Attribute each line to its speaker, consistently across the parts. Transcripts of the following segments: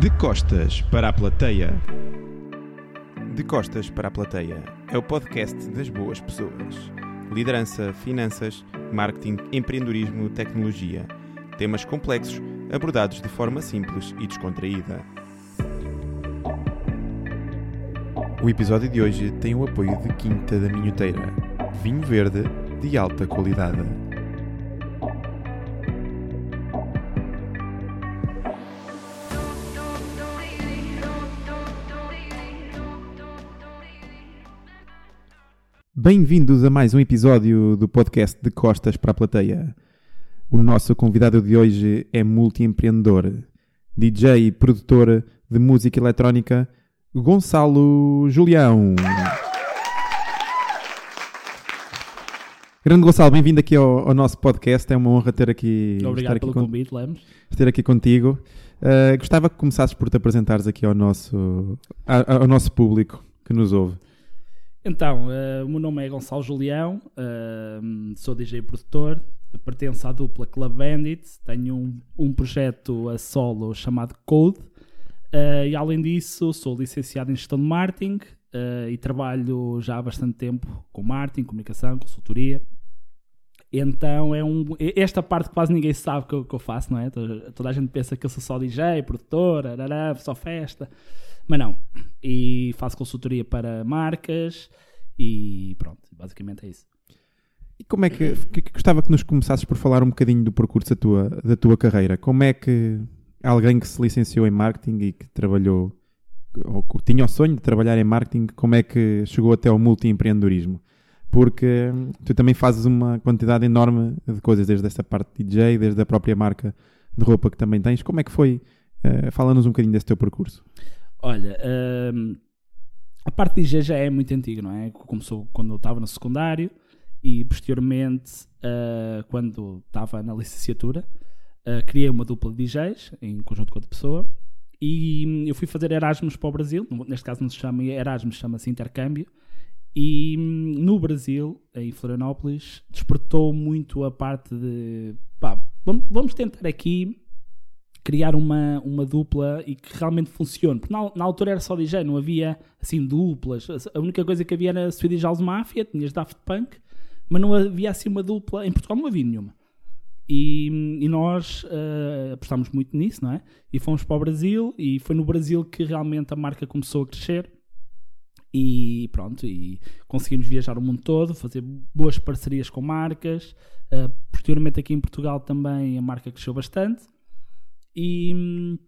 Speaker 1: De costas para a plateia.
Speaker 2: De Costas para a Plateia é o podcast das boas pessoas. Liderança, finanças, marketing, empreendedorismo, tecnologia. Temas complexos abordados de forma simples e descontraída. O episódio de hoje tem o apoio de Quinta da Minhoteira. Vinho verde de alta qualidade. Bem-vindos a mais um episódio do podcast de Costas para a Plateia. O nosso convidado de hoje é multiempreendedor, DJ e produtor de música eletrónica, Gonçalo Julião. Grande Gonçalo, bem-vindo aqui ao, ao nosso podcast. É uma honra ter aqui, estar
Speaker 3: Obrigado
Speaker 2: aqui
Speaker 3: pelo
Speaker 2: con-
Speaker 3: convite, Lemos.
Speaker 2: ter aqui contigo. Uh, gostava que começasses por te apresentares aqui ao nosso, ao nosso público que nos ouve.
Speaker 3: Então, eh, o meu nome é Gonçalo Julião, eh, sou DJ produtor, pertenço à dupla Club Bandit, tenho um, um projeto a solo chamado Code, eh, e além disso sou licenciado em gestão de marketing e trabalho já há bastante tempo com marketing, comunicação, consultoria. Então é um. Esta parte quase ninguém sabe que que eu faço, não é? Toda, toda a gente pensa que eu sou só DJ, produtor, arará, só festa. Mas não. E faço consultoria para marcas e pronto, basicamente é isso.
Speaker 2: E como é que, que- que gostava que nos começasses por falar um bocadinho do percurso da tua, da tua carreira? Como é que alguém que se licenciou em marketing e que trabalhou, ou que tinha o sonho de trabalhar em marketing, como é que chegou até ao multiempreendedorismo? Porque hum, tu também fazes uma quantidade enorme de coisas, desde essa parte de DJ, desde a própria marca de roupa que também tens. Como é que foi? Eh, Fala-nos um bocadinho desse teu percurso.
Speaker 3: Olha, hum, a parte de DJ já é muito antiga, não é? Começou quando eu estava no secundário e posteriormente, ah, quando estava na licenciatura, ah, criei uma dupla de DJs em conjunto com outra pessoa e hum, eu fui fazer Erasmus para o Brasil. Neste caso não se chama Erasmus, chama-se intercâmbio. E hum, no Brasil, em Florianópolis, despertou muito a parte de pá, vamos tentar aqui criar uma, uma dupla e que realmente funcione. Porque na, na altura era só DJ, não havia assim duplas. A única coisa que havia era Swedish House Mafia, tinhas Daft Punk, mas não havia assim uma dupla. Em Portugal não havia nenhuma. E, e nós eh, apostámos muito nisso, não é? E fomos para o Brasil e foi no Brasil que realmente a marca começou a crescer. E pronto, e conseguimos viajar o mundo todo, fazer boas parcerias com marcas. Eh, posteriormente aqui em Portugal também a marca cresceu bastante. E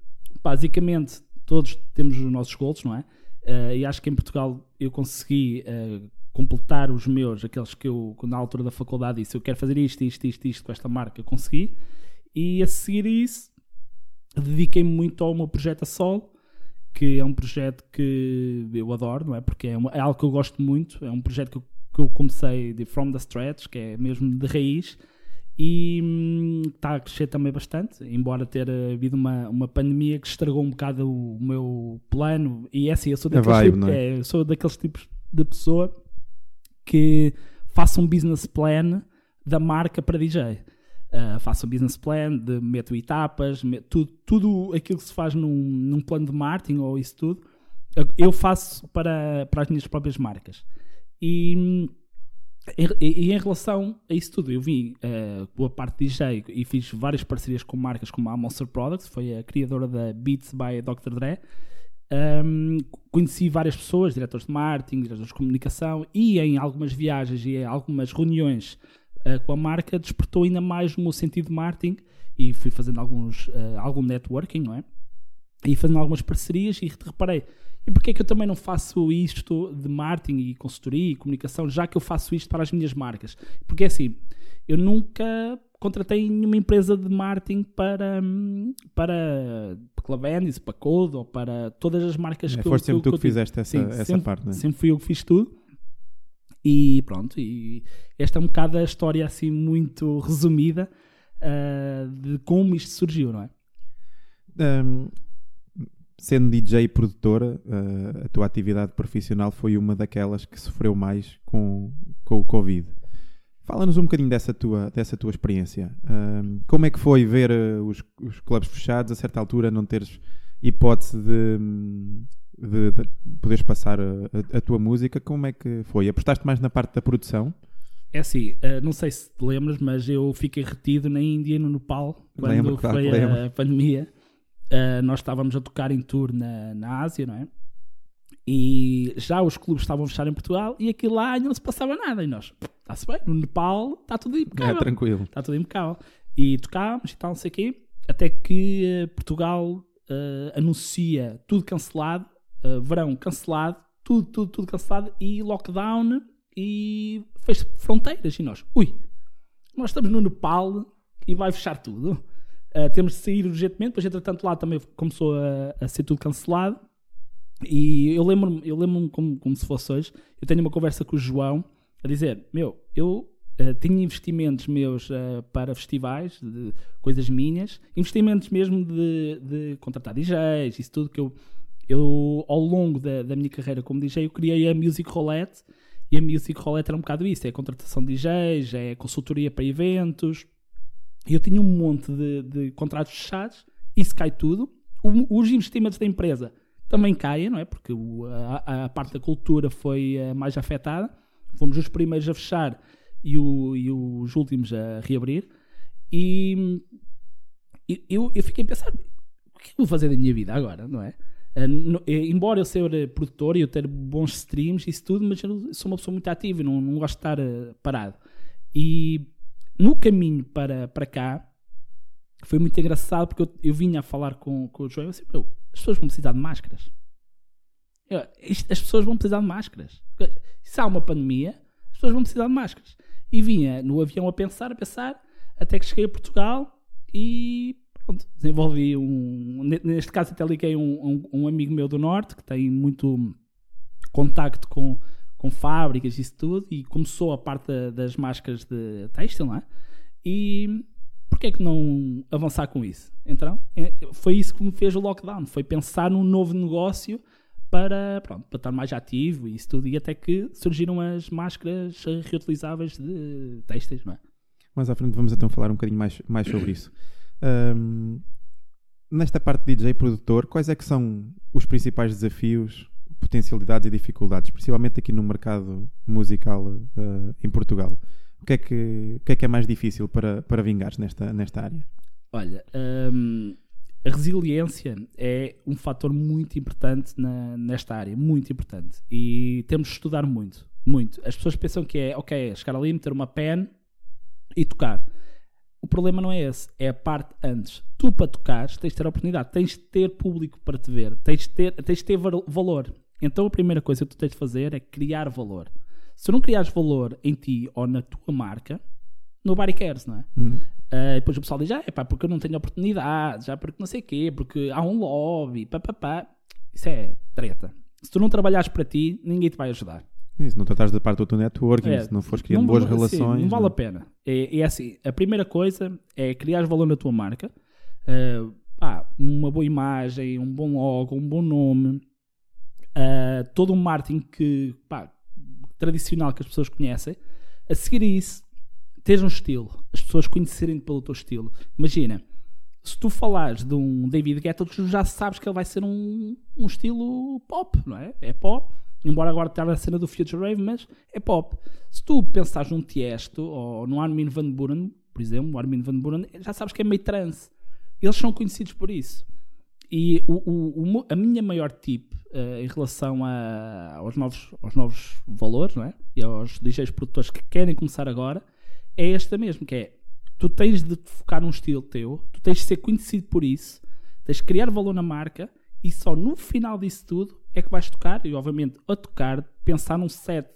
Speaker 3: basicamente todos temos os nossos gols, não é? Eh, e acho que em Portugal eu consegui eh, completar os meus, aqueles que eu na altura da faculdade disse, eu quero fazer isto, isto, isto, isto com esta marca, consegui. E a seguir isso, dediquei-me muito ao meu projeto a solo, que é um projeto que eu adoro, não é? Porque é, uma- é algo que eu gosto muito, é um projeto que eu, que eu comecei de from the stretch, que é mesmo de raiz, e hum, está a crescer também bastante, embora ter havido uma, uma pandemia que estragou um bocado o meu plano. E é assim, eu sou daqueles,
Speaker 2: vibe,
Speaker 3: tipo-
Speaker 2: não é?
Speaker 3: é, sou daqueles tipos de pessoa que faça um business plan da marca para DJ. Uh, faço um business plan, de, meto etapas, meto tudo, tudo aquilo que se faz num, num plano de marketing ou isso tudo, eu faço para, para as minhas próprias marcas. E, hum, e- em relação a isso tudo, eu vim uh, com a parte DJ e fiz várias parcerias com marcas como a Monster Products, foi a criadora da Beats by Dr. Dre. Um, conheci várias pessoas, diretores de marketing, diretores de comunicação, e em algumas viagens e em algumas reuniões uh, com a marca despertou ainda mais o meu sentido de marketing e fui fazendo alguns, uh, algum networking, não é? E fazendo algumas parcerias e reparei, e porquê é que eu também não faço isto de marketing e consultoria e comunicação, já que eu faço isto para as minhas marcas? Porque é assim, eu nunca contratei nenhuma empresa de marketing para, para Club Andis, para Code ou para todas as marcas
Speaker 2: É,
Speaker 3: que eu
Speaker 2: foste sempre
Speaker 3: eu-
Speaker 2: tu que fizeste essa,
Speaker 3: Sim,
Speaker 2: essa
Speaker 3: sempre,
Speaker 2: parte, não é?
Speaker 3: Sempre fui eu que fiz tudo. E pronto, e esta é um bocado a história assim muito resumida ah, de como isto surgiu, não é?
Speaker 2: Um, sendo DJ e produtora, uh, a tua atividade profissional foi uma daquelas que sofreu mais com, com o Covid. Fala-nos um bocadinho dessa tua, dessa tua experiência. Um, como é que foi ver uh, os, os clubes fechados, a certa altura não teres hipótese de, de, de poderes passar a, a- a tua música, como é que foi? Apostaste mais na parte da produção?
Speaker 3: É assim, eh, não sei se te lembras, mas eu fiquei retido na Índia e no Nepal quando
Speaker 2: Lembro, claro
Speaker 3: foi a
Speaker 2: lembro.
Speaker 3: pandemia. Eh, nós estávamos a tocar em tour na, na Ásia, não é? E já os clubes estavam a fechar em Portugal e aquilo lá ainda não se passava nada. E nós, está-se bem, no Nepal está tudo
Speaker 2: É,
Speaker 3: impecável.
Speaker 2: tranquilo.
Speaker 3: Está tudo impecável. E tocámos e tal, não sei o quê, até que eh, Portugal eh, anuncia tudo cancelado, verão cancelado, tudo, tudo, tudo cancelado e lockdown e fez fronteiras. E nós, ui, nós estamos no Nepal e vai fechar tudo. Eh, temos de sair urgentemente, pois entretanto lá também começou a, a ser tudo cancelado. E eu lembro-me eu lembro como, como se fosse hoje. Eu tenho uma conversa com o João a dizer: Meu, eu eh, tinha investimentos meus eh, para festivais, de coisas minhas, investimentos mesmo de, de contratar DJs, isso tudo que eu, eu ao longo da, da minha carreira como DJ, eu criei a Music Roulette. E a Music Roulette era um bocado isso: é contratação de DJs, é consultoria para eventos. Eu tinha um monte de, de contratos fechados, isso cai tudo. O- os investimentos da empresa também caem, não é? Porque o- a, a parte da cultura foi eh, mais afetada. Fomos os primeiros a fechar e, o- e os últimos a reabrir. E, eu, eu fiquei a pensar: o que é vou fazer da minha vida agora, não é? Eh, eh, embora eu eh, produtor e eu ter bons streams isso tudo, mas eu sou uma pessoa muito ativa e não, não gosto de estar parado. E no caminho para, para cá foi muito engraçado porque eu, eu vinha a falar com, com o João e eu disse, "Meu, as pessoas vão precisar de máscaras. Eu, isto- as pessoas vão precisar de máscaras. Se há uma pandemia, as pessoas vão precisar de máscaras. E vinha no avião a pensar, a pensar, até que cheguei a Portugal e pronto, desenvolvi um. ne- Neste caso, até liguei um, um, um amigo meu do Norte que tem muito contacto com, com fábricas e isso tudo e começou a parte da- das máscaras de têxtil, não é? E porquê é que não avançar com isso? Então, é- foi isso que me fez o lockdown, foi pensar num novo negócio para, pronto, para estar mais ativo e isso tudo, e até que surgiram as máscaras reutilizáveis de têxteis, não é?
Speaker 2: Mais à frente vamos então falar um bocadinho mais, mais sobre isso. Ahm, nesta parte de DJ produtor, quais é que são os principais desafios, potencialidades e dificuldades, principalmente aqui no mercado musical ah, em Portugal? O que é que, o que é, que é mais difícil para, para vingares nesta, nesta área?
Speaker 3: Olha, hum, a resiliência é um fator muito importante na- nesta área, muito importante. E temos de estudar muito, muito. As pessoas pensam que é, ok, é chegar ali, meter uma pen e tocar. O problema não é esse, é a parte antes. Tu, para tocares, tens de ter a oportunidade, tens de ter público para te ver, tens de ter, tens de ter val- valor. Então a primeira coisa que tu tens de fazer é criar valor. Se tu não criares valor em ti ou na tua marca, nobody cares, não é?
Speaker 2: Hum,
Speaker 3: Uh, depois o pessoal diz, ah, é pá, porque eu não tenho oportunidade, já porque não sei o quê, porque há um lobby, pá, pá, pá. Isso é treta. Se tu não trabalhares para ti, ninguém te vai ajudar.
Speaker 2: se não tratares da parte do teu networking,
Speaker 3: É,
Speaker 2: se não fores criando
Speaker 3: não-
Speaker 2: boas relações.
Speaker 3: não vale
Speaker 2: não-
Speaker 3: a pena. É, é assim, a primeira coisa é criar valor na tua marca. Uh, pá, uma boa imagem, um bom logo, um bom nome. Uh, todo um marketing que, pá, tradicional que as pessoas conhecem. A seguir a isso, teres um estilo. As pessoas conhecerem-te pelo teu estilo. Imagina, se tu falares de um David Guetta, tu já sabes que ele vai ser um, um estilo pop, não é? É pop. Embora agora esteja a cena do Future Rave, mas é pop. Se tu pensares num Tiesto ou num Armin Van Buren, por exemplo, o Armin Van Buren, já sabes que é meio trance. Eles são conhecidos por isso. E o, o- o a minha maior tip eh, em relação a- aos, novos, aos novos valores não é? e aos DJs produtores que querem começar agora é esta mesmo, que é tu tens de focar num estilo teu, tu tens de ser conhecido por isso, tens de criar valor na marca e só no final disso tudo é que vais tocar e obviamente a tocar, pensar num set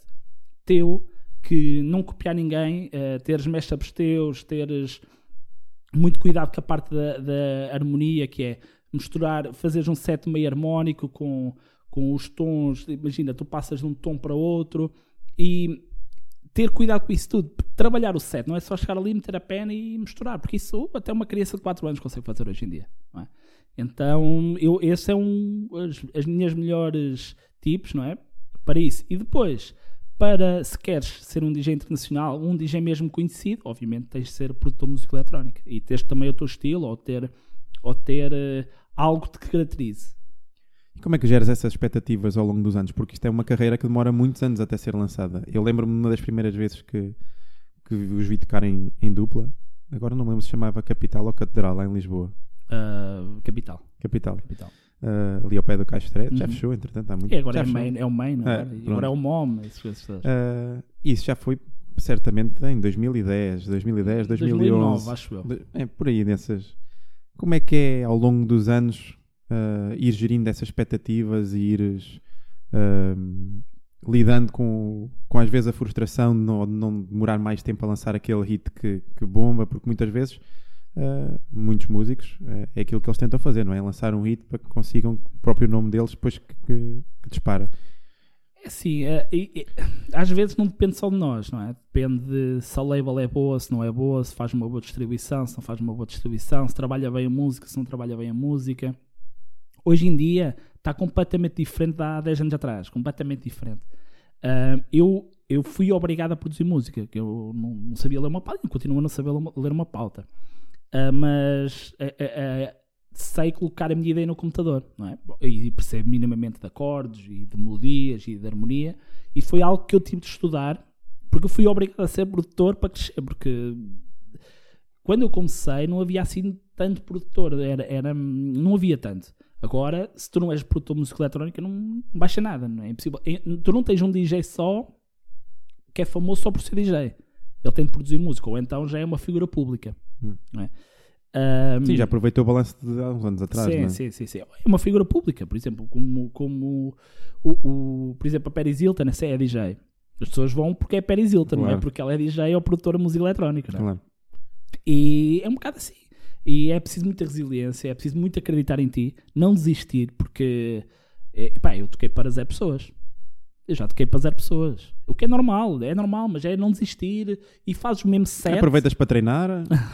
Speaker 3: teu que não copiar ninguém, eh, teres mashups teus, teres muito cuidado com a parte da, da harmonia, que é misturar, fazeres um set meio harmónico com, com os tons. Imagina, tu passas de um tom para outro e ter cuidado com isso tudo. Trabalhar o set, não é só chegar ali, meter a pena e misturar, porque isso até uma criança de 4 anos consegue fazer hoje em dia. é? Então, eu, esse é um as, as minhas melhores tips, não é? Para isso. E depois, para se queres ser um DJ internacional, um DJ mesmo conhecido, obviamente tens de ser produtor de música eletrónica e teres também o teu estilo ou ter, ou ter eh, algo que te caracterize.
Speaker 2: E como é que geras essas expectativas ao longo dos anos? Porque isto é uma carreira que demora muitos anos até ser lançada. Eu lembro-me de uma das primeiras vezes que, que os vi tocar em, em dupla. Agora não me lembro se chamava Capital ou Catedral, lá em Lisboa.
Speaker 3: Uh, capital.
Speaker 2: Capital.
Speaker 3: capital.
Speaker 2: Uh, ali ao pé do Caixa Estreia. Já
Speaker 3: Uhum.
Speaker 2: fechou, entretanto, há muito
Speaker 3: E agora
Speaker 2: já
Speaker 3: é, main, é o main, não é?
Speaker 2: É,
Speaker 3: agora é o MOM, essas coisas todas.
Speaker 2: Uh, isso já foi certamente em 2010, 2010, 2011.
Speaker 3: 2009, acho eu.
Speaker 2: É por aí dessas. Como é que é ao longo dos anos uh, ir gerindo essas expectativas e ires um, lidando com, com às vezes a frustração de não, de não demorar mais tempo a lançar aquele hit que, que bomba, porque muitas vezes uh, muitos músicos uh, é aquilo que eles tentam fazer, não é? Lançar um hit para que consigam o próprio nome deles depois que, que, que dispara.
Speaker 3: É assim, é, às vezes não depende só de nós, não é? Depende de se a label é boa, se não é boa, se faz uma boa distribuição, se não faz uma boa distribuição, se trabalha bem a música, se não trabalha bem a música. Hoje em dia está completamente diferente de há 10 anos atrás, completamente diferente. Ah, eu, eu fui obrigado a produzir música, que eu não, não sabia ler uma pauta, continuo a não saber ler uma, pauta. Ah, mas ah, sei colocar a minha ideia no computador, não é? E percebo minimamente de acordes e de melodias e de harmonia. E foi algo que eu tive de estudar, porque eu fui obrigado a ser produtor para crescer, porque quando eu comecei não havia assim tanto produtor, era, era, não havia tanto. Agora, se tu não és produtor de música eletrónica, não baixa nada, não é impossível. E Tu não tens um DJ só que é famoso só por ser DJ. Ele tem de produzir música, ou então já é uma figura pública.
Speaker 2: Hum.
Speaker 3: Não é? Ahm,
Speaker 2: Sim, já aproveitou o balanço de há uns anos atrás,
Speaker 3: sim,
Speaker 2: não é?
Speaker 3: sim, sim, sim. É uma figura pública, por exemplo, como, como o, o- por exemplo, a Paris Hilton, essa é a DJ. As pessoas vão porque é Paris Hilton, não é
Speaker 2: Claro.
Speaker 3: porque ela é DJ ou produtora de música eletrónica. não é?
Speaker 2: Claro.
Speaker 3: E é um bocado assim. E é preciso muita resiliência, é preciso muito acreditar em ti, não desistir, porque é, pá, eu toquei para zero pessoas. Eu já toquei para zero pessoas. O que é normal, é normal, mas é não desistir e fazes o mesmo set.
Speaker 2: Aproveitas para treinar.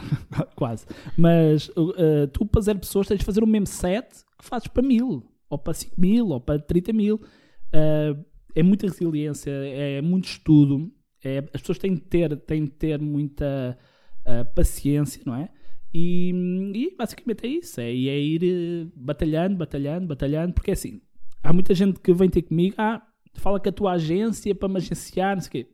Speaker 3: Quase. Mas uh, tu para zero pessoas tens de fazer o mesmo set que fazes para mil, ou para 5 mil, ou para 30 mil. Uh, é muita resiliência, é muito estudo. é- as pessoas têm de ter, têm de ter muita uh, paciência, não é? E, e basicamente é isso. É, e é ir batalhando, batalhando, batalhando, porque é assim. Há muita gente que vem ter comigo, ah, fala que a tua agência para me agenciar, não sei o quê.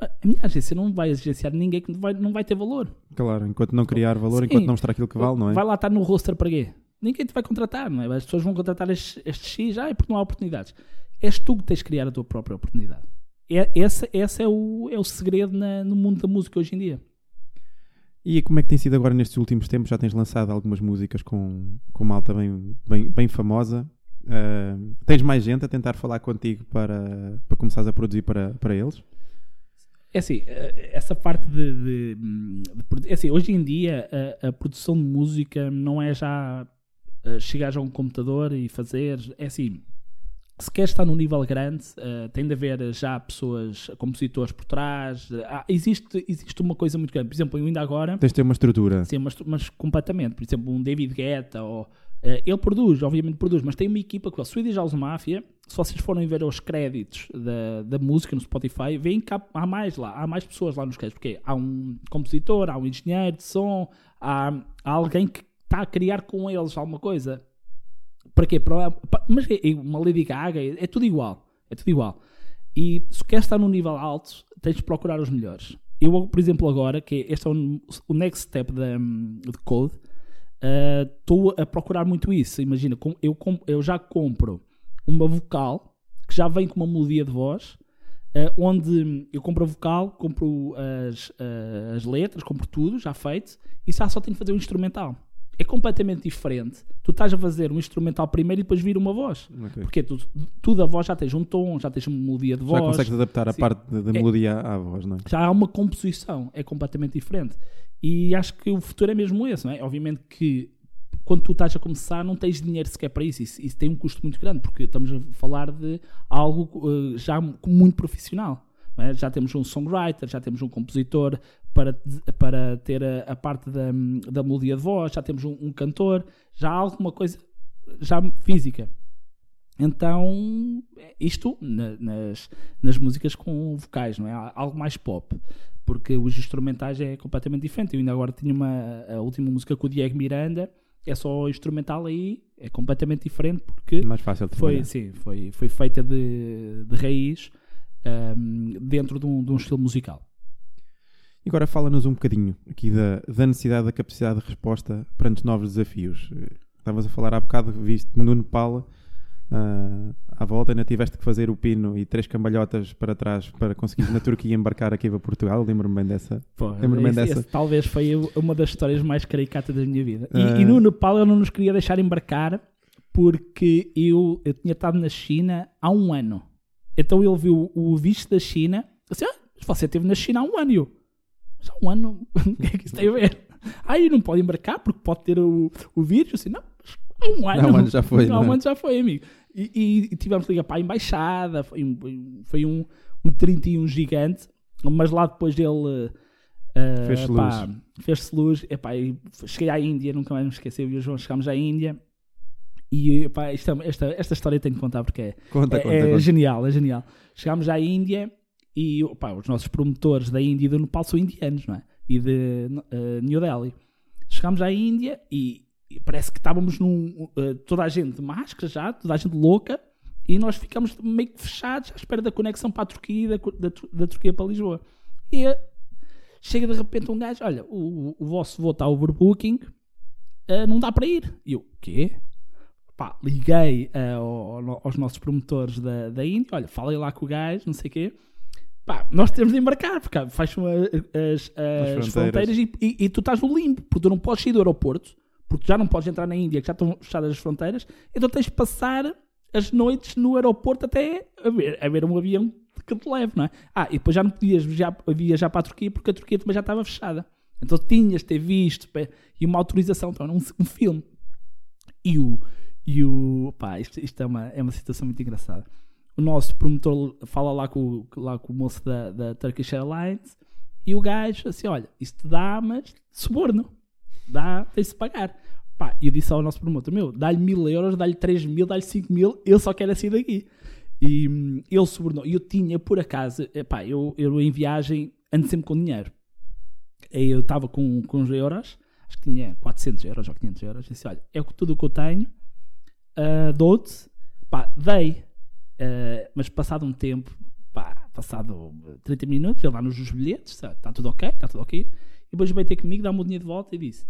Speaker 3: A minha agência não vai agenciar ninguém que não vai, não vai ter valor.
Speaker 2: Claro, enquanto não criar valor,
Speaker 3: Sim.
Speaker 2: enquanto não mostrar aquilo que vale, não é?
Speaker 3: Vai lá estar no roster para quê? Ninguém te vai contratar, não é? As pessoas vão contratar estes, estes X, ah, é porque não há oportunidades. És tu que tens de criar a tua própria oportunidade. É, esse esse é, o, é o segredo na- no mundo da música hoje em dia.
Speaker 2: E como é que tem sido agora nestes últimos tempos? Já tens lançado algumas músicas com, com malta bem, bem, bem famosa. Ah, tens mais gente a tentar falar contigo para, para começares a produzir para, para eles?
Speaker 3: É assim, eh, essa parte de, de- de é assim, hoje em dia a, a produção de música não é já eh, chegares a um computador e fazer, é assim, se queres estar num nível grande, eh, tem de haver já pessoas, compositores por trás, eh, há- existe, existe uma coisa muito grande, por exemplo, eu ainda agora,
Speaker 2: Tens de ter uma estrutura.
Speaker 3: Sim, mas, mas completamente. Por exemplo, um David Guetta, ou, eh, ele produz, obviamente produz, mas tem uma equipa que é o Swedish House Mafia. Se vocês forem ver os créditos da, da música no Spotify, veem que há, há mais lá, há mais pessoas lá nos créditos, porque há um compositor, há um engenheiro de som, há, há alguém que está a criar com eles alguma coisa. Para quê? Para, para- mas é, é uma Lady Gaga, é, é tudo igual. É tudo igual. E se queres estar num nível alto, tens de procurar os melhores. Eu, por exemplo, agora, que este é o, o next step da, de Code, estou a procurar muito isso. Imagina, com- eu, com- eu já compro uma vocal que já vem com uma melodia de voz, eh, onde eu compro a vocal, compro as, eh, as letras, compro tudo já feito, e já só tenho que fazer o instrumental. É completamente diferente. Tu estás a fazer um instrumental primeiro e depois vir uma voz.
Speaker 2: Ok.
Speaker 3: Porque tu, tu da voz já tens um tom, já tens uma melodia de
Speaker 2: Já
Speaker 3: voz,
Speaker 2: consegues adaptar a
Speaker 3: Sim.
Speaker 2: parte da,
Speaker 3: É-
Speaker 2: melodia à, à voz, não é?
Speaker 3: já há uma composição, é completamente diferente. E acho que o futuro é mesmo esse, não é? Obviamente que quando tu estás a começar não tens dinheiro sequer para isso, isso, isso tem um custo muito grande, porque estamos a falar de algo eh, já muito profissional. é? Já temos um songwriter, já temos um compositor para, para ter a, a parte da, da melodia de voz, já temos um, um cantor, já há alguma coisa já física. Então, isto na- nas, nas músicas com vocais, não é? Algo mais pop, porque os instrumentais é completamente diferente. Eu ainda agora tinha uma, a última música com o Diego Miranda, é só instrumental aí, é completamente diferente porque
Speaker 2: Mais fácil de
Speaker 3: foi, sim, foi, foi feita de, de raiz ahm, dentro de um, de um estilo musical.
Speaker 2: E agora fala-nos um bocadinho aqui da, da necessidade da capacidade de resposta perante novos desafios. Estavas a falar há bocado, viste no Nepal, ah, à volta ainda tiveste que fazer o pino e três cambalhotas para trás para conseguir na Turquia embarcar aqui para Portugal. Lembro-me bem dessa. Lembro-me
Speaker 3: esse-
Speaker 2: dessa.
Speaker 3: esse talvez foi uma das histórias mais caricatas da minha vida. E,
Speaker 2: Ah.
Speaker 3: e no Nepal eu não nos queria deixar embarcar porque eu, eu tinha estado na China há um ano. Então ele viu o visto da China disse, ah, você esteve na China há um ano. E eu, mas há um ano? o que é que isso tem a ver? Aí não pode embarcar porque pode ter o, o vírus. Assim, não, há um ano.
Speaker 2: Há um ano já foi,
Speaker 3: Há um
Speaker 2: é?
Speaker 3: ano já foi, amigo. E, e- e tivemos que ligar para a embaixada. Foi um, foi um, um 31 gigante. Mas lá depois dele. Uh,
Speaker 2: Fez-se luz.
Speaker 3: Fez-se luz. Epá, e cheguei à Índia, nunca mais me esqueci. Eu e o João chegámos à Índia. E epá, isto é- esta, esta história tenho que contar porque é,
Speaker 2: Conta,
Speaker 3: é,
Speaker 2: conta,
Speaker 3: é
Speaker 2: conta.
Speaker 3: genial, é genial. Chegámos à Índia e opá, os nossos promotores da Índia e do Nepal são indianos, não é? E de eh, New Delhi. Chegámos à Índia e parece que estávamos num. eh, toda a gente de máscara já, toda a gente louca, e nós ficamos meio que fechados à espera da conexão para a Turquia e da, da, da Turquia para Lisboa. E eh, chega de repente um gajo: olha, o, o vosso voo está overbooking, eh, não dá para ir. E eu, o quê? Pá, liguei eh, ao- aos nossos promotores da, da Índia, olha, falei lá com o gajo, não sei o quê. Pá, nós temos de embarcar, porque fecham a- as, as
Speaker 2: fronteiras.
Speaker 3: fronteiras e, e- e tu estás no limbo, porque tu não podes sair do aeroporto, porque já não podes entrar na Índia, que já estão fechadas as fronteiras, então tens de passar as noites no aeroporto até haver, haver um avião que te leve, não é? Ah, e depois já não podias viajar, viajar para a Turquia, porque a Turquia também já estava fechada. Então tinhas de ter visto e uma autorização, então um, um filme. E o. E o pá, isto, isto é, uma, é uma situação muito engraçada. O nosso promotor fala lá com, lá com o moço da, da Turkish Airlines e o gajo assim: olha, isto dá, mas suborno. Dá, tem-se de pagar. Pá, e eu disse ao nosso promotor: meu, dá-lhe mil euros, dá-lhe três mil, dá-lhe cinco mil, ele só quer sair daqui. E hum, ele subornou. E eu tinha, por acaso, epá, eu, eu em viagem ando sempre com dinheiro. Aí eu estava com, com uns euros, acho que tinha 400 euros ou 500 euros. Disse: olha, é tudo o que eu tenho, ah, dou-te, pá, dei. Ah, mas passado um tempo, pá, passado 30 minutos, ele lá nos bilhetes, está tudo ok, está tudo ok. E depois veio ter comigo, dá-me o dinheiro de volta e disse: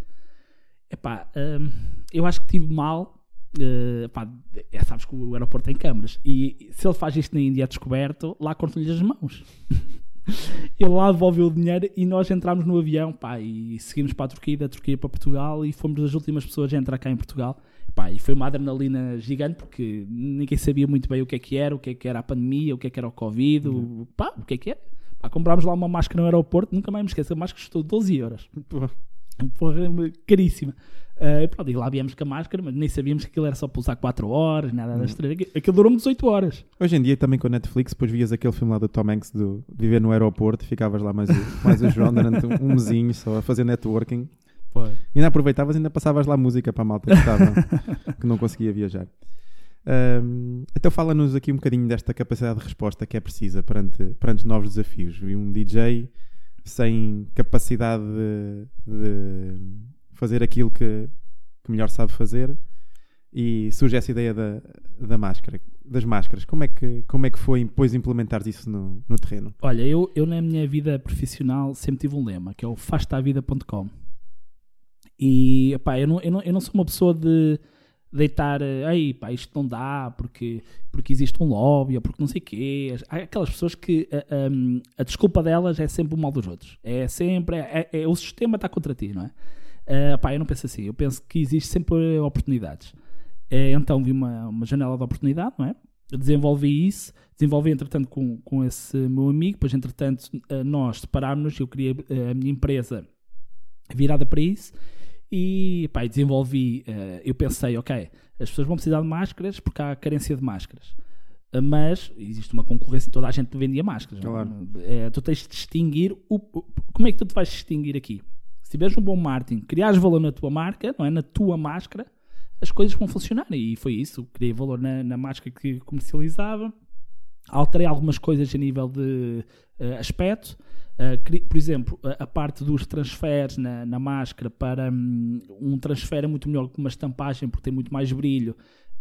Speaker 3: Epá, hum, eu acho que tive mal. eh, pá, é, sabes que o aeroporto tem câmaras e se ele faz isto na Índia é descoberto, lá cortam-lhe as mãos. ele lá devolveu o dinheiro e nós entramos no avião pá, e seguimos para a Turquia, da Turquia para Portugal e fomos as últimas pessoas a entrar cá em Portugal. Pá, e foi uma adrenalina gigante porque ninguém sabia muito bem o que é que era, o que é que era a pandemia, o que é que era o Covid, o, pá, o que é que é. Pá, comprámos lá uma máscara no aeroporto, nunca mais me esqueço, a máscara custou 12 euros. Porra, caríssima. Uh, pronto, e lá viemos com a máscara, mas nem sabíamos que aquilo era só para usar 4 horas, nada da estranha. Aquilo- Aquilo durou-me 18 horas.
Speaker 2: Hoje em dia também com a Netflix, depois vias aquele filme lá do Tom Hanks do de viver no aeroporto, ficavas lá mais o, mais o João durante um, um mesinho só a fazer networking. E ainda aproveitavas e ainda passavas lá música para a malta que estava, que não conseguia viajar. Ahm, então fala-nos aqui um bocadinho desta capacidade de resposta que é precisa perante, perante novos desafios. E um DJ sem capacidade de, de fazer aquilo que, que melhor sabe fazer e surge essa ideia da, da máscara, das máscaras. Como é que, como é que foi depois implementar isso no, no terreno?
Speaker 3: Olha, eu, eu na minha vida profissional sempre tive um lema, que é o fastavida.com. E, pá, eu não, eu, não, eu não sou uma pessoa de deitar, eh, ei, pá, isto não dá porque, porque existe um lobby ou porque não sei o quê. Há aquelas pessoas que a, um, a desculpa delas é sempre o mal dos outros. É sempre, é, é- o sistema está contra ti, não é? Eh, pá, eu não penso assim. Eu penso que existe sempre oportunidades. Eh, então vi uma, uma janela de oportunidade, não é? Desenvolvi isso, desenvolvi entretanto com, com esse meu amigo, depois entretanto eh, nós separámos-nos, eu eh, a minha empresa virada para isso e pá, desenvolvi, eh, eu pensei, ok, as pessoas vão precisar de máscaras porque há carência de máscaras. Eh, Mas existe uma concorrência, toda a gente vendia máscaras. é?
Speaker 2: Claro.
Speaker 3: Eh, tu tens de distinguir o, o- como é que tu te vais distinguir aqui? Se tiveres um bom marketing, criares valor na tua marca, não é? na tua máscara, as coisas vão funcionar. E foi isso. Criei valor na, na máscara que comercializava. Alterei algumas coisas a nível de uh, aspecto. Uh, cri- por exemplo, a, parte dos transferes na, na máscara para hum, um transfer é muito melhor que uma estampagem porque tem muito mais brilho.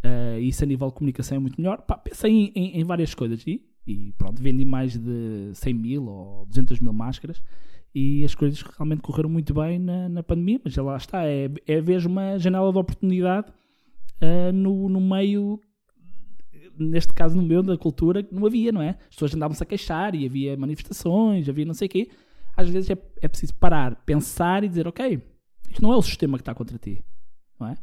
Speaker 3: Uh, isso a nível de comunicação é muito melhor. Pá, pensei em, em- em várias coisas e, e pronto, vendi mais de 100 mil ou 200 mil máscaras e as coisas realmente correram muito bem na, na pandemia, mas já lá está, é, é vejo uma janela de oportunidade uh, no, no meio, neste caso no meio da cultura, não havia, não é? As pessoas andavam-se a queixar e havia manifestações, havia não sei o quê. Às vezes é, é preciso parar, pensar e dizer, ok, isto não é o sistema que está contra ti, não é?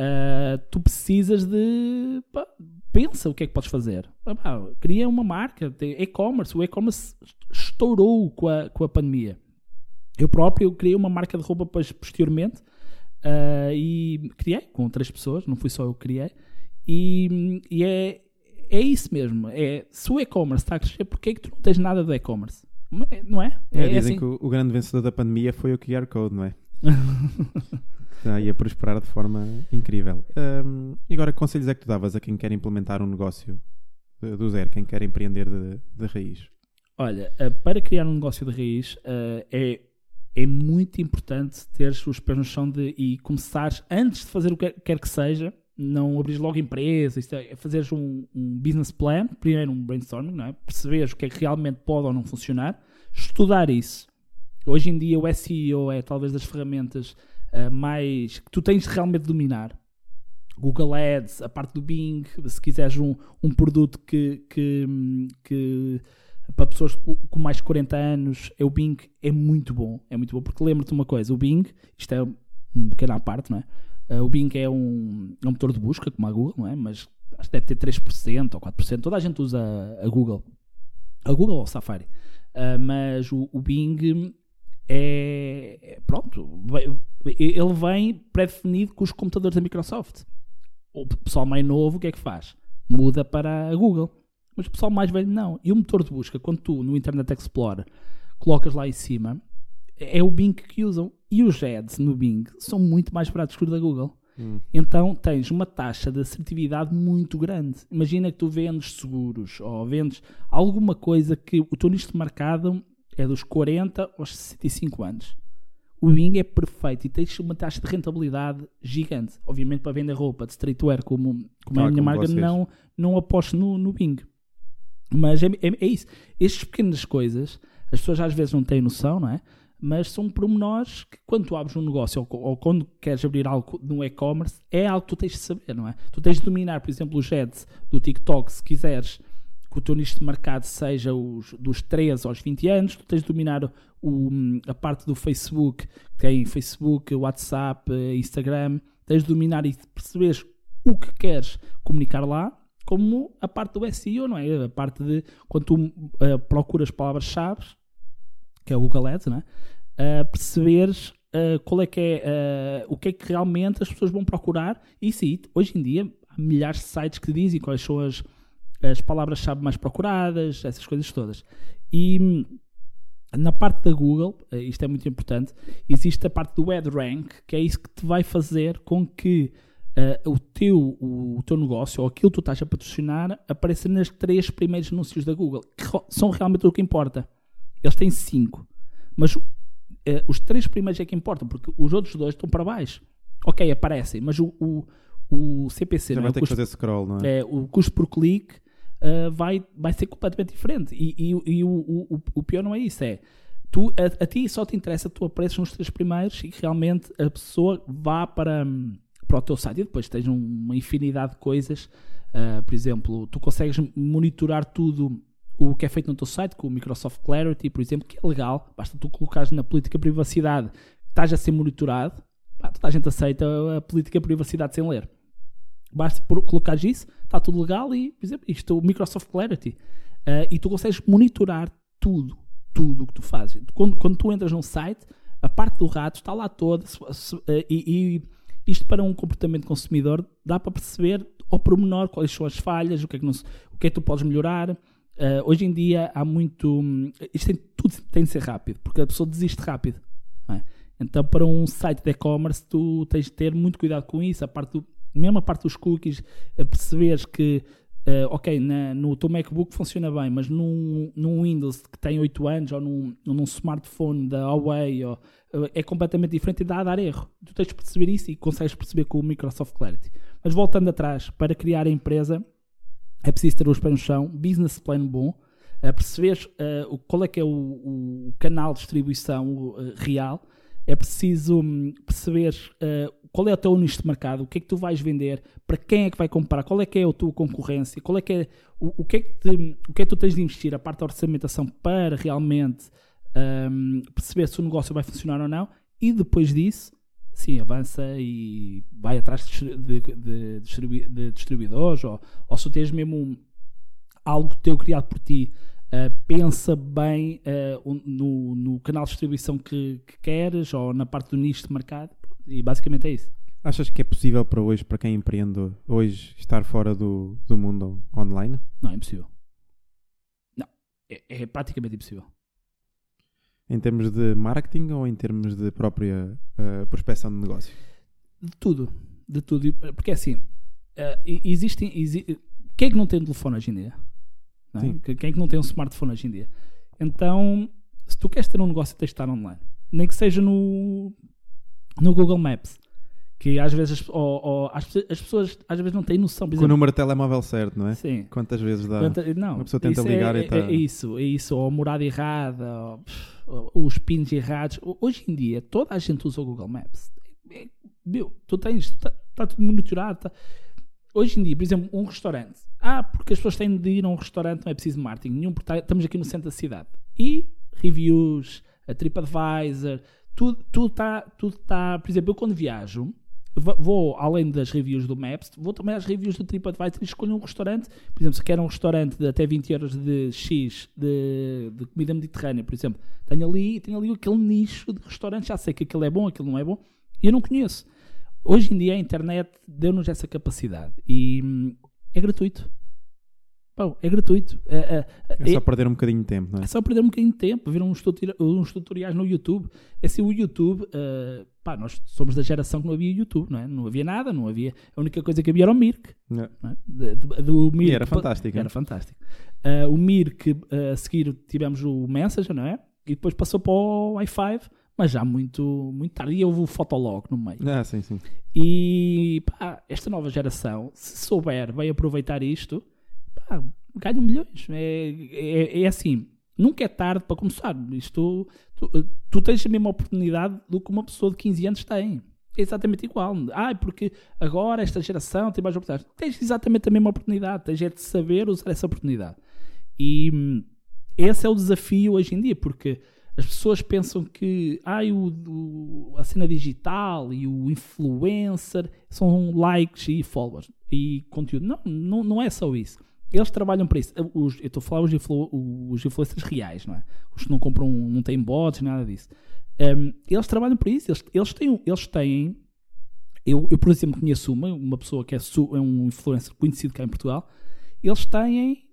Speaker 3: Uh, tu precisas de. pá, pensa o que é que podes fazer. Ah, cria uma marca, e-commerce. O e-commerce estourou com a, com a pandemia. Eu próprio criei uma marca de roupa posteriormente uh, e criei com três pessoas, não fui só eu que criei. E, e é, é isso mesmo. É, se o e-commerce está a crescer, porquê é que tu não tens nada do e-commerce? Não é?
Speaker 2: É, dizem
Speaker 3: assim.
Speaker 2: que o, o grande vencedor da pandemia foi o QR Code, não é? Está aí a prosperar de forma incrível. Hum, e agora, que conselhos é que tu davas a quem quer implementar um negócio de- do zero, quem quer empreender de, de raiz?
Speaker 3: Olha, eh, para criar um negócio de raiz eh, é, é muito importante teres os pés no chão de, e começares, antes de fazer o que quer que seja, não abrir logo empresa, isto é, é fazeres um, um business plan, primeiro um brainstorming, não é? perceberes o que é que realmente pode ou não funcionar, estudar isso. Hoje em dia o SEO é talvez das ferramentas eh, mais que tu tens de realmente dominar. Google Ads, a parte do Bing, se quiseres um, um produto que, que, que para pessoas com mais de 40 anos, é o Bing é muito bom. É muito bom, porque lembra-te uma coisa: o Bing, isto é um pequeno à parte, não é? Uh, o Bing é um, é um motor de busca, como a Google, não é? Mas acho que deve ter 3% ou 4%. Toda a gente usa a Google. A Google ou o Safari. Uh, mas o, o Bing é. é- Pronto, ele vem pré-definido com os computadores da Microsoft. O pessoal mais novo, o que é que faz? Muda para a Google. Mas o pessoal mais velho não. E o motor de busca, quando tu no Internet Explorer colocas lá em cima, é o Bing que usam. E os ads no Bing são muito mais baratos que os da Google.
Speaker 2: Hum.
Speaker 3: Então tens uma taxa de assertividade muito grande. Imagina que tu vendes seguros ou vendes alguma coisa que o teu nicho de mercado é dos 40 aos 65 anos. O Bing é perfeito e tens uma taxa de rentabilidade gigante. Obviamente para vender roupa de streetwear como, como é
Speaker 2: Ah,
Speaker 3: a minha
Speaker 2: como
Speaker 3: marca,
Speaker 2: vocês.
Speaker 3: não, não aposto no, no Bing. Mas é, é, é isso. Estas pequenas coisas, as pessoas às vezes não têm noção, não é? Mas são pormenores que quando tu abres um negócio ou, ou quando queres abrir algo no e-commerce, é algo que tu tens de saber, não é? Tu tens de dominar, por exemplo, os ads do TikTok, se quiseres que o teu nicho de mercado seja os, dos 13 aos 20 anos, tu tens de dominar o- a parte do Facebook, que tem Facebook, WhatsApp, Instagram, tens de dominar e perceberes o que queres comunicar lá, como a parte do SEO, não é? A parte de quando tu eh, procuras palavras-chave, que é o Google Ads, não é? Eh, perceberes eh, qual é que é, eh, o que é que realmente as pessoas vão procurar e sim, hoje em dia há milhares de sites que dizem quais são as, as palavras-chave mais procuradas, essas coisas todas. E hum, na parte da Google, eh, isto é muito importante, existe a parte do AdRank, que é isso que te vai fazer com que eh, o, teu, o, teu negócio ou aquilo que tu estás a patrocinar apareça nas três primeiros anúncios da Google, que são realmente o que importa. Eles têm cinco, mas eh, os três primeiros é que importam, porque os outros dois estão para baixo. Ok, aparecem, mas o, o, o CPC,
Speaker 2: Já
Speaker 3: é?
Speaker 2: vai
Speaker 3: o
Speaker 2: ter que
Speaker 3: custo
Speaker 2: fazer scroll, não é?
Speaker 3: é, o custo por clique uh, vai, vai ser completamente diferente. E, e- e o, o, o- o pior não é isso, é tu, a, a ti só te interessa que tu apareças nos três primeiros e que realmente a pessoa vá para, hum, para o teu site e depois tens um- uma infinidade de coisas. Uh, por exemplo, tu consegues monitorar tudo o que é feito no teu site com o Microsoft Clarity, por exemplo, que é legal, basta tu colocares na política de privacidade estás a ser monitorado, pá, toda a gente aceita a política de privacidade sem ler. Basta colocares isso, está tudo legal e, por exemplo, isto, o Microsoft Clarity. Ah, e tu consegues monitorar tudo, tudo o que tu fazes. Quando, quando tu entras num site, a parte do rato está lá toda ah, e, e isto para um comportamento consumidor dá para perceber ao pormenor quais são as falhas, o que é que, não o que, é que tu podes melhorar. Ah, hoje em dia há muito. hum, Isto tem, tudo tem de ser rápido, porque a pessoa desiste rápido. é? Então, para um site de e-commerce, tu tens de ter muito cuidado com isso. A parte do, mesmo a parte dos cookies, perceberes que Uh, ok, na- no teu MacBook funciona bem, mas num, num Windows que tem 8 anos ou num, num smartphone da Huawei ou, uh, é completamente diferente e dá a dar erro. Tu tens de perceber isso e consegues perceber com o Microsoft Clarity. Mas voltando atrás, para criar a empresa é preciso ter os pés no chão, business plan bom, uh, perceberes uh, o- qual é que é o, o canal de distribuição uh, real, é preciso hum, perceberes uh, qual é o teu nicho de mercado, o que é que tu vais vender, para quem é que vai comprar, qual é que é a tua concorrência, qual é que é, o, o que é que te- o que é que tu tens de investir, a parte da orçamentação para realmente hum, perceber se o negócio vai funcionar ou não, e depois disso, sim, avança e vai atrás de, de- de distribu- de distribuidores, ou, ou se tens mesmo um- algo teu criado por ti, uh, pensa bem uh, no, no canal de distribuição que, que queres, ou na parte do nicho de mercado, e basicamente é isso.
Speaker 2: Achas que é possível para hoje, para quem empreende hoje, estar fora do, do mundo online?
Speaker 3: Não, é impossível. Não, é, é praticamente impossível.
Speaker 2: Em termos de marketing ou em termos de própria uh, prospecção de negócio?
Speaker 3: De tudo. De tudo. E- Porque assim, eh, e- existem. exi- Quem é que não tem um telefone hoje em dia? É? Quem é que não tem um smartphone hoje em dia? Então, se tu queres ter um negócio, tens de estar online. Nem que seja no, no Google Maps. Que às vezes as, ou- ou as, as pessoas às vezes não têm noção. Por
Speaker 2: Com o
Speaker 3: exemplo,
Speaker 2: número de telemóvel certo, não é?
Speaker 3: sim.
Speaker 2: Quantas vezes dá?
Speaker 3: Quanta- não,
Speaker 2: uma pessoa tenta
Speaker 3: isso
Speaker 2: ligar
Speaker 3: é,
Speaker 2: e tá-
Speaker 3: é, é isso, é isso, ou a morada errada, ou, ou os pins errados. Ho- Hoje em dia, toda a gente usa o Google Maps. É- é- meu, tu tens, está tá tudo monitorado. tá- Hoje em dia, por exemplo, um restaurante. Ah, porque as pessoas têm de ir a um restaurante, não é preciso marketing nenhum, porque tá- estamos aqui no centro da cidade. E reviews, a TripAdvisor, tudo está, tudo tá, tudo por exemplo, eu quando viajo, vou além das reviews do Maps, vou também às reviews do TripAdvisor e escolho um restaurante. Por exemplo, se quer um restaurante de até 20 euros de X de, de comida mediterrânea, por exemplo, tenho ali, tenho ali aquele nicho de restaurante, já sei que aquilo é bom, aquilo não é bom, e eu não conheço. Hoje em dia a internet deu-nos essa capacidade e hum, é gratuito. Pô, é gratuito. É, é-
Speaker 2: É
Speaker 3: é-
Speaker 2: só perder um bocadinho de tempo, não é?
Speaker 3: é só perder um bocadinho de tempo, ver uns, tutori- uns tutoriais no YouTube. É assim, o YouTube, eh, pá, nós somos da geração que não havia YouTube, não é? Não havia nada, não havia. A única coisa que havia era o Mirk.
Speaker 2: É?
Speaker 3: Não é? De- de- do Mirk
Speaker 2: E era fantástico.
Speaker 3: Era fantástico. Eh, o Mirk, eh, a seguir tivemos o Messenger, não é? E depois passou para o Wi-Fi, mas já muito, muito tarde. E houve o Fotolog no meio.
Speaker 2: Ah, sim, sim.
Speaker 3: E pá, esta nova geração, se souber bem aproveitar isto, pá, ganha milhões. É, é, é assim, nunca é tarde para começar. Isto, tu, tu tens a mesma oportunidade do que uma pessoa de 15 anos tem. É exatamente igual. Ah, porque agora esta geração tem mais oportunidades. Tens exatamente a mesma oportunidade. Tens é de saber usar essa oportunidade. E esse é o desafio hoje em dia, porque as pessoas pensam que ah, o, o- a cena digital e o influencer são likes e followers e conteúdo. Não, não, não é só isso. Eles trabalham para isso. Os- eu estou a falar os, influ, os influencers reais, não é? Os que não compram, não têm bots, nada disso. Um, eles trabalham para isso. Eles, eles têm. Eles têm eu, eu, por exemplo, conheço uma, uma pessoa que é, é um influencer conhecido cá em Portugal. Eles têm.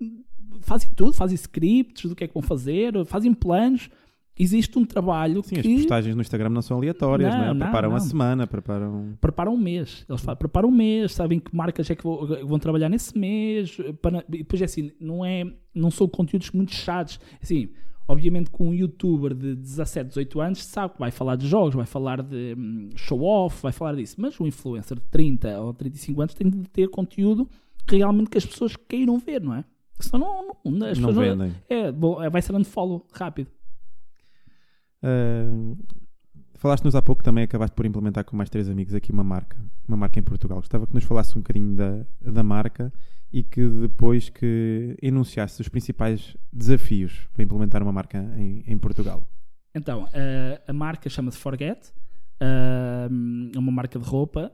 Speaker 3: Fazem tudo, fazem scripts do que é que vão fazer, fazem planos. Existe um trabalho
Speaker 2: Sim,
Speaker 3: que
Speaker 2: as postagens no Instagram não são aleatórias,
Speaker 3: Não,
Speaker 2: não, é?
Speaker 3: não,
Speaker 2: Preparam
Speaker 3: não.
Speaker 2: a semana, preparam.
Speaker 3: preparam um mês. Eles fa- preparam um mês, sabem que marcas é que vão, vão trabalhar nesse mês. Para, e depois é assim, não, é, não são conteúdos muito chatos. Assim, obviamente que um youtuber de 17, 18 anos sabe que vai falar de jogos, vai falar de hum, show-off, vai falar disso. Mas um influencer de 30 ou 35 anos tem de ter conteúdo realmente que as pessoas queiram ver, não é? Senão não, não, as
Speaker 2: não
Speaker 3: pessoas
Speaker 2: vendem.
Speaker 3: é, bom, é, vai ser unfollow rápido.
Speaker 2: Ah, Falaste-nos há pouco também, acabaste por implementar com mais três amigos aqui uma marca, uma marca em Portugal. Gostava que nos falasse um bocadinho da, da marca e que depois que enunciasse os principais desafios para implementar uma marca em, em Portugal.
Speaker 3: Então, eh, a marca chama-se Forget, eh, é uma marca de roupa.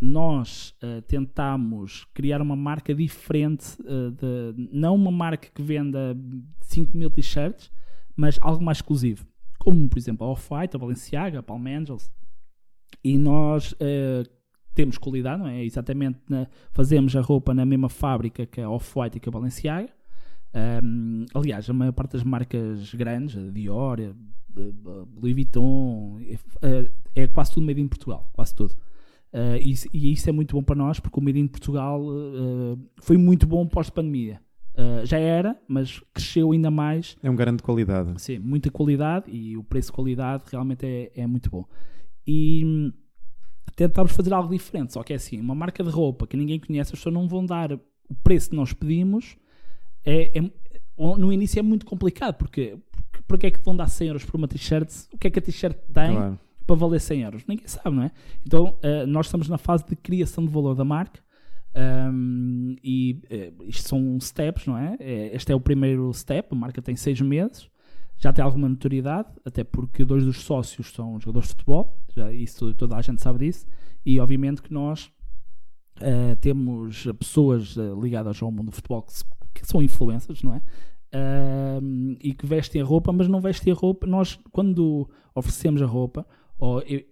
Speaker 3: nós tentamos criar uma marca diferente, de, não uma marca que venda 5 mil t-shirts, mas algo mais exclusivo. Como, por exemplo, a Off-White, a Balenciaga, a Palm Angels. E nós eh, temos qualidade, não é? Exatamente, na- fazemos a roupa na mesma fábrica que a Off-White e que a Balenciaga. Um, aliás, a maior parte das marcas grandes, a Dior, a- Louis Vuitton, é, é quase tudo made in Portugal, quase tudo. Uh, e, e isso é muito bom para nós, porque o Made in Portugal uh, foi muito bom pós-pandemia. Uh, já era, mas cresceu ainda mais
Speaker 2: É um garante de qualidade.
Speaker 3: Sim, muita qualidade e o preço-qualidade realmente é, é muito bom. E hum, tentámos fazer algo diferente, só que é assim, uma marca de roupa que ninguém conhece, as pessoas não vão dar o preço que nós pedimos. É, é- no início é muito complicado, porque, porque porque é que vão dar 100 euros por uma t-shirt? O que é que a t-shirt tem
Speaker 2: Claro.
Speaker 3: para valer 100 euros? Ninguém sabe, não é? Então, eh, nós estamos na fase de criação de valor da marca. Um, e eh, isto são steps, não é? Eh, Este é o primeiro step. A marca tem seis meses, já tem alguma notoriedade, até porque dois dos sócios são jogadores de futebol, já, isso toda a gente sabe disso. E obviamente que nós eh, temos pessoas ligadas ao mundo do futebol que, se- que são influências, não é? Um, e que vestem a roupa, mas não vestem a roupa. Nós, quando oferecemos a roupa, ou eu-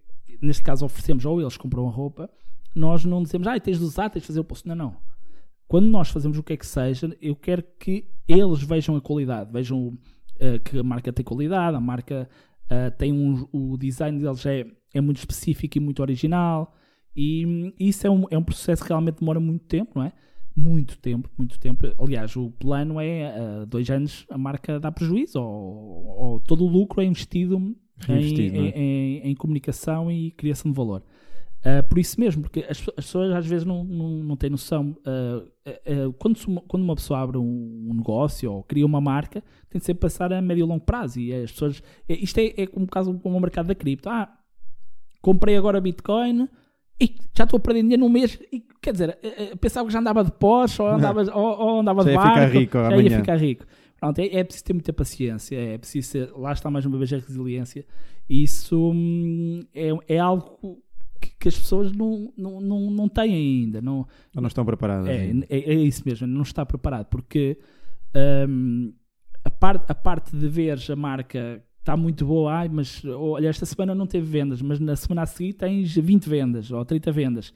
Speaker 3: neste caso oferecemos, ou eles compram a roupa, nós não dizemos, ah, tens de usar, tens de fazer o posto. Não, não. Quando nós fazemos o que é que seja, eu quero que eles vejam a qualidade, vejam eh, que a marca tem qualidade, a marca eh, tem um, o design deles é, é muito específico e muito original, e isso é um, é um processo que realmente demora muito tempo, não é? Muito tempo, muito tempo. Aliás, o plano é eh, dois anos a marca dá prejuízo, ou, ou todo o lucro é investido, em,
Speaker 2: Reinvestido, não é?
Speaker 3: em- em- em comunicação e criação de valor. Uh, por isso mesmo, porque as, as pessoas às vezes não, não, não têm noção. uh, uh, quando, quando uma pessoa abre um, um negócio ou cria uma marca, tem de sempre passar a médio e longo prazo. E as pessoas. é- Isto é, é como o caso com o mercado da cripto. Ah, comprei agora Bitcoin e já estou a perder dinheiro num mês. E, quer dizer, pensava que já andava de Porsche ou andava, ou, ou andava
Speaker 2: Já
Speaker 3: de
Speaker 2: ia ficar
Speaker 3: barco.
Speaker 2: rico
Speaker 3: já
Speaker 2: amanhã.
Speaker 3: ia ficar rico. Pronto, é, é preciso ter muita paciência, é preciso ser, lá está mais uma vez a resiliência. Isso hum, é, é algo que, que as pessoas não, não, não, não têm ainda. Não,
Speaker 2: Ou não estão preparadas.
Speaker 3: é, é, é isso mesmo, não está preparado, porque hum, a, parte, a parte de veres a marca está muito boa, ai, mas olha, esta semana não teve vendas, mas na semana a seguir tens 20 vendas ou 30 vendas.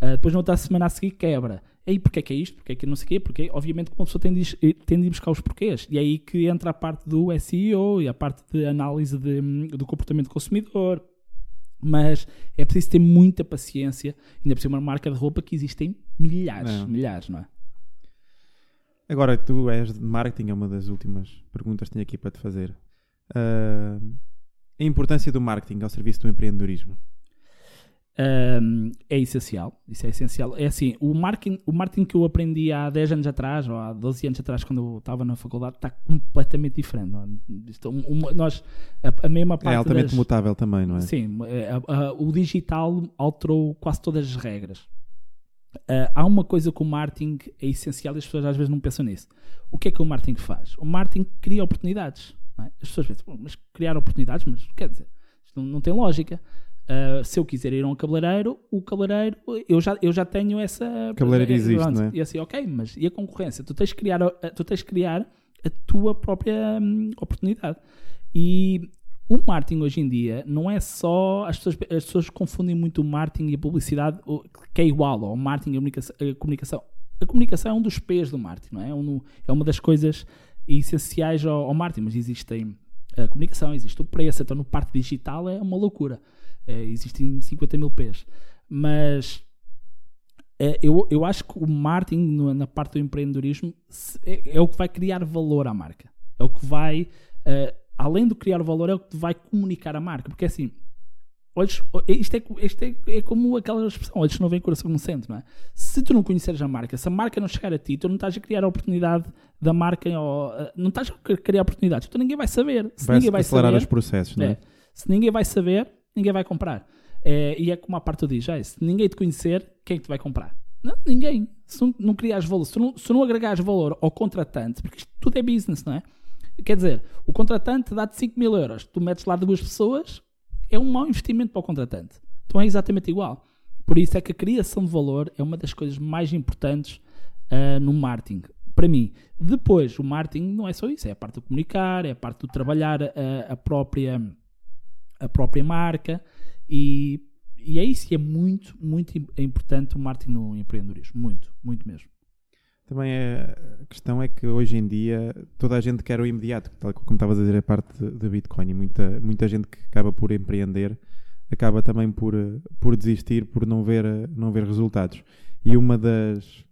Speaker 3: Ah, depois na outra semana a seguir quebra. E aí, porque é que é isto? Porque é que não sei o quê? Porque, obviamente, que uma pessoa tem de, ir- tem de buscar os porquês. E é aí que entra a parte do SEO e a parte de análise de, hum, do comportamento do consumidor. Mas é preciso ter muita paciência, ainda por ser uma marca de roupa que existem milhares,
Speaker 2: Não.
Speaker 3: milhares, não é?
Speaker 2: Agora, tu és de marketing, é uma das últimas perguntas que tenho aqui para te fazer. Ah, a importância do marketing ao serviço do empreendedorismo.
Speaker 3: Um, é essencial, isso é essencial. É assim, o marketing, o marketing que eu aprendi há 10 anos atrás, ou há 12 anos atrás, quando eu estava na faculdade, está completamente diferente. é? Isto, um- uma- nós, a, a mesma parte
Speaker 2: É altamente
Speaker 3: das-
Speaker 2: mutável também, não é?
Speaker 3: Sim, é, a- a- o digital alterou quase todas as regras. Ah, há uma coisa que o marketing é essencial e as pessoas às vezes não pensam nisso. O que é que o marketing faz? O marketing cria oportunidades. é? As pessoas pensam, "Bom, mas criar oportunidades, mas quer dizer, isto não, não tem lógica. Ah, se eu quiser ir a um cabeleireiro, o cabeleireiro, eu já, eu já tenho essa.
Speaker 2: Cabeleireiro existe,
Speaker 3: Pronto,
Speaker 2: não é?
Speaker 3: E assim, ok, mas e a concorrência? Tu tens de criar, a- tu tens de criar a tua própria hum, oportunidade. E o marketing hoje em dia não é só. As pessoas, as pessoas confundem muito o marketing e a publicidade, o- que é igual ao marketing e a comunicação. A comunicação, a comunicação é um dos pés do marketing, não é? É, um- é uma das coisas essenciais ao, ao marketing, mas existem a comunicação, existe o preço, então no parte digital é uma loucura. É, existem 50 mil pés. Mas é, eu, eu acho que o marketing no- na parte do empreendedorismo é, é o que vai criar valor à marca. É o que vai, eh, além de criar valor, é o que vai comunicar a marca. Porque assim, olhos, isto, é, isto é, é como aquela expressão: olhos não vêm, coração não sente, não é? Se tu não conheceres a marca, se a marca não chegar a ti, tu não estás a criar a oportunidade da marca, ou, eh, não estás a criar oportunidades, então ninguém vai saber. Se
Speaker 2: Vai
Speaker 3: ninguém vai
Speaker 2: acelerar
Speaker 3: saber,
Speaker 2: os processos, não é?
Speaker 3: é. Se ninguém vai saber, ninguém vai comprar. É, e é como a parte do diz, é, se ninguém te conhecer, quem é que te vai comprar? Não, ninguém. Se não, não criares valor, se não, se não agregares valor ao contratante, porque isto tudo é business, não é? Quer dizer, o contratante dá-te 5 mil euros, tu metes lá duas pessoas, é um mau investimento para o contratante. Então é exatamente igual. Por isso é que a criação de valor é uma das coisas mais importantes ah, no marketing. Para mim, depois, o marketing não é só isso, é a parte do comunicar, é a parte do trabalhar a, a própria a própria marca e, e é isso, e é muito, muito im- importante o marketing no empreendedorismo, muito, muito mesmo.
Speaker 2: Também é, a questão é que hoje em dia toda a gente quer o imediato, como estavas a dizer, a parte de Bitcoin, e muita, muita gente que acaba por empreender acaba também por, por desistir, por não ver, não ver resultados. E uma das,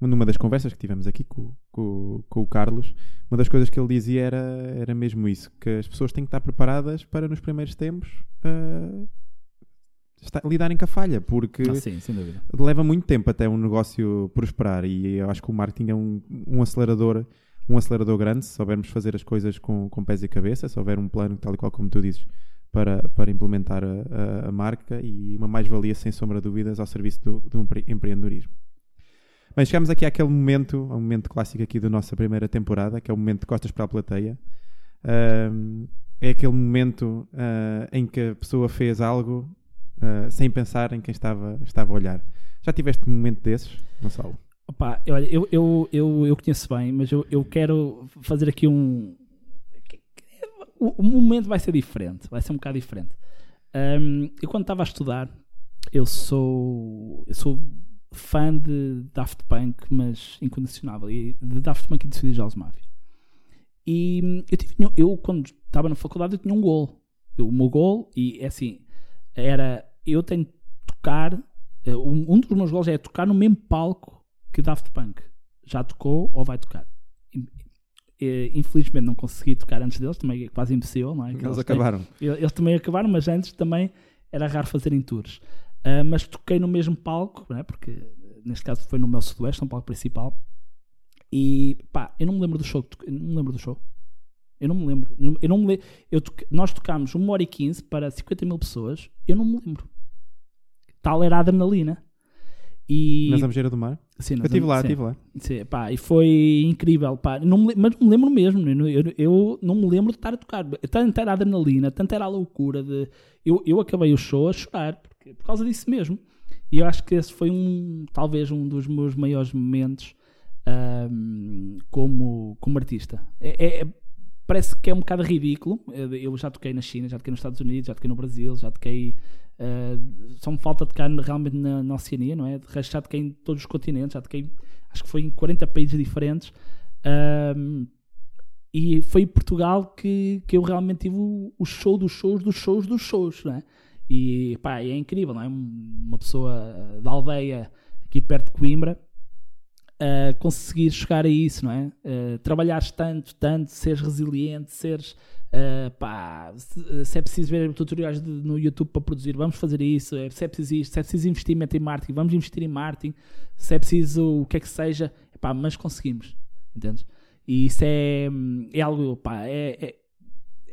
Speaker 2: numa das conversas que tivemos aqui com, com, com o Carlos, uma das coisas que ele dizia era, era mesmo isso: que as pessoas têm que estar preparadas para, nos primeiros tempos, uh, estar, lidarem com a falha, porque
Speaker 3: Ah, sim, sem dúvida.
Speaker 2: leva muito tempo até um negócio prosperar. E eu acho que o marketing é um, um acelerador. Um acelerador grande, se soubermos fazer as coisas com, com pés e cabeça, se houver um plano, tal e qual como tu dizes, para, para implementar a, a- a marca e uma mais-valia, sem sombra de dúvidas, ao serviço do, do empre- empreendedorismo. Bem, chegamos aqui àquele momento, a um momento clássico aqui da nossa primeira temporada, que é o momento de costas para a plateia. Ahm, é aquele momento ah, em que a pessoa fez algo ah, sem pensar em quem estava, estava a olhar. Já tiveste um momento desses, Gonçalo?
Speaker 3: Opa, eu- eu, eu, eu, conheço bem, mas eu, eu quero fazer aqui um. O, momento vai ser diferente, vai ser um bocado diferente. Ahm, eu quando estava a estudar, eu sou, eu sou fã de Daft Punk, mas incondicionável, e de Daft Punk e de Swedish House Mafia. E hum, eu, tive, eu quando estava na faculdade, eu tinha um gol. Eu- O meu gol, e é assim, era eu tenho de tocar. eh, Um, um dos meus gols é tocar no mesmo palco que Daft Punk. Já tocou ou vai tocar? Eh, Infelizmente não consegui tocar antes deles, também é quase impossível, não é?
Speaker 2: Eles
Speaker 3: têm-
Speaker 2: acabaram.
Speaker 3: eles eles também acabaram, mas antes também era raro fazerem tours. Ah, mas toquei no mesmo palco, não é? porque neste caso foi no meu Sudoeste, um palco principal. E pá, eu não me lembro do show. não me lembro do show. Eu não me lembro. Eu não me le- eu toque- Nós tocámos 1 hora e 15 para 50 mil pessoas. Eu não me lembro. Tal era a adrenalina. E,
Speaker 2: Na Zambujeira do Mar?
Speaker 3: Sim,
Speaker 2: Eu estive lá, estive lá.
Speaker 3: Sim, pá, e foi incrível, pá. Não me, mas não me lembro mesmo, eu, eu, eu não me lembro de estar a tocar. Tanto era a adrenalina, tanto era a loucura de. Eu, eu acabei o show a chorar, porque, por causa disso mesmo. E eu acho que esse foi um, talvez um dos meus maiores momentos ahm, como, como artista. É, é- é- parece que é um bocado ridículo. Eu já toquei na China, já toquei nos Estados Unidos, já toquei no Brasil, já toquei. ah, só me falta tocar realmente na, na Oceania, não é? De resto, já toquei em todos os continentes, já toquei, acho que foi em 40 países diferentes. Ahm, e foi em Portugal que, que eu realmente tive o, o show dos shows dos shows dos shows, não é? E pá, é incrível, não é? Uma pessoa da aldeia aqui perto de Coimbra a conseguir chegar a isso, não é? Uh, trabalhares tanto, tanto, seres resiliente, seres uh, pá, se, se é preciso ver tutoriais de- no YouTube para produzir, vamos fazer isso, é- se é preciso isto, se é preciso investimento em marketing, vamos investir em marketing, se é preciso o que é que seja, pá, mas conseguimos, entendes? E isso é, é algo, pá, é, é,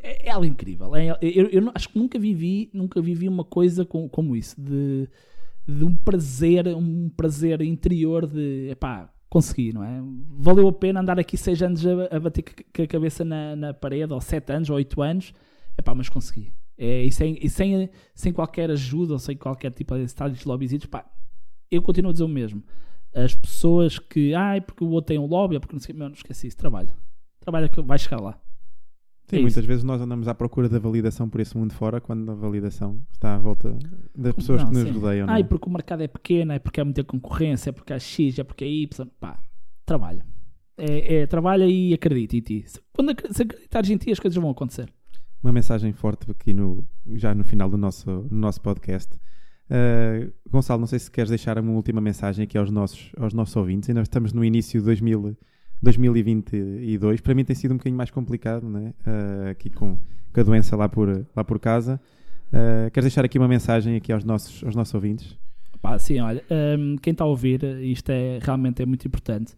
Speaker 3: é- é algo incrível. É- eu, eu acho que nunca vivi, nunca vivi uma coisa com- como isso, de, de um prazer, um prazer interior de, epá, consegui, não é? Valeu a pena andar aqui seis anos a, a bater com a cabeça na, na parede, ou sete anos, ou oito anos, epá, mas consegui. É, e sem, e sem, sem qualquer ajuda, ou sem qualquer tipo de estádios de lobbyzitos, pá, eu continuo a dizer o mesmo. As pessoas que, ai, porque o outro tem um lobby, ou porque não sei, não esqueci isso, trabalha. Trabalha que vai chegar lá.
Speaker 2: Sim,
Speaker 3: É
Speaker 2: muitas vezes nós andamos à procura da validação por esse mundo fora, quando a validação está à volta das pessoas
Speaker 3: Não,
Speaker 2: que nos
Speaker 3: sim.
Speaker 2: rodeiam.
Speaker 3: Ai,
Speaker 2: é?
Speaker 3: porque o mercado é pequeno, é porque há muita concorrência, é porque há X, é porque é Y. Pá, trabalha. É, é, trabalha e acredita em ti. Se- Quando se acreditares em ti, as coisas vão acontecer.
Speaker 2: Uma mensagem forte aqui no, já no final do nosso, no nosso podcast. Uh, Gonçalo, não sei se queres deixar uma última mensagem aqui aos nossos, aos nossos ouvintes. E nós estamos no início de 2000, 2022. Para mim tem sido um bocadinho mais complicado, né? Uh, aqui com, com a doença lá por, lá por casa. Uh, queres deixar aqui uma mensagem aqui aos nossos, aos nossos ouvintes?
Speaker 3: Pá, sim, olha, hum, quem está a ouvir, isto é realmente é muito importante.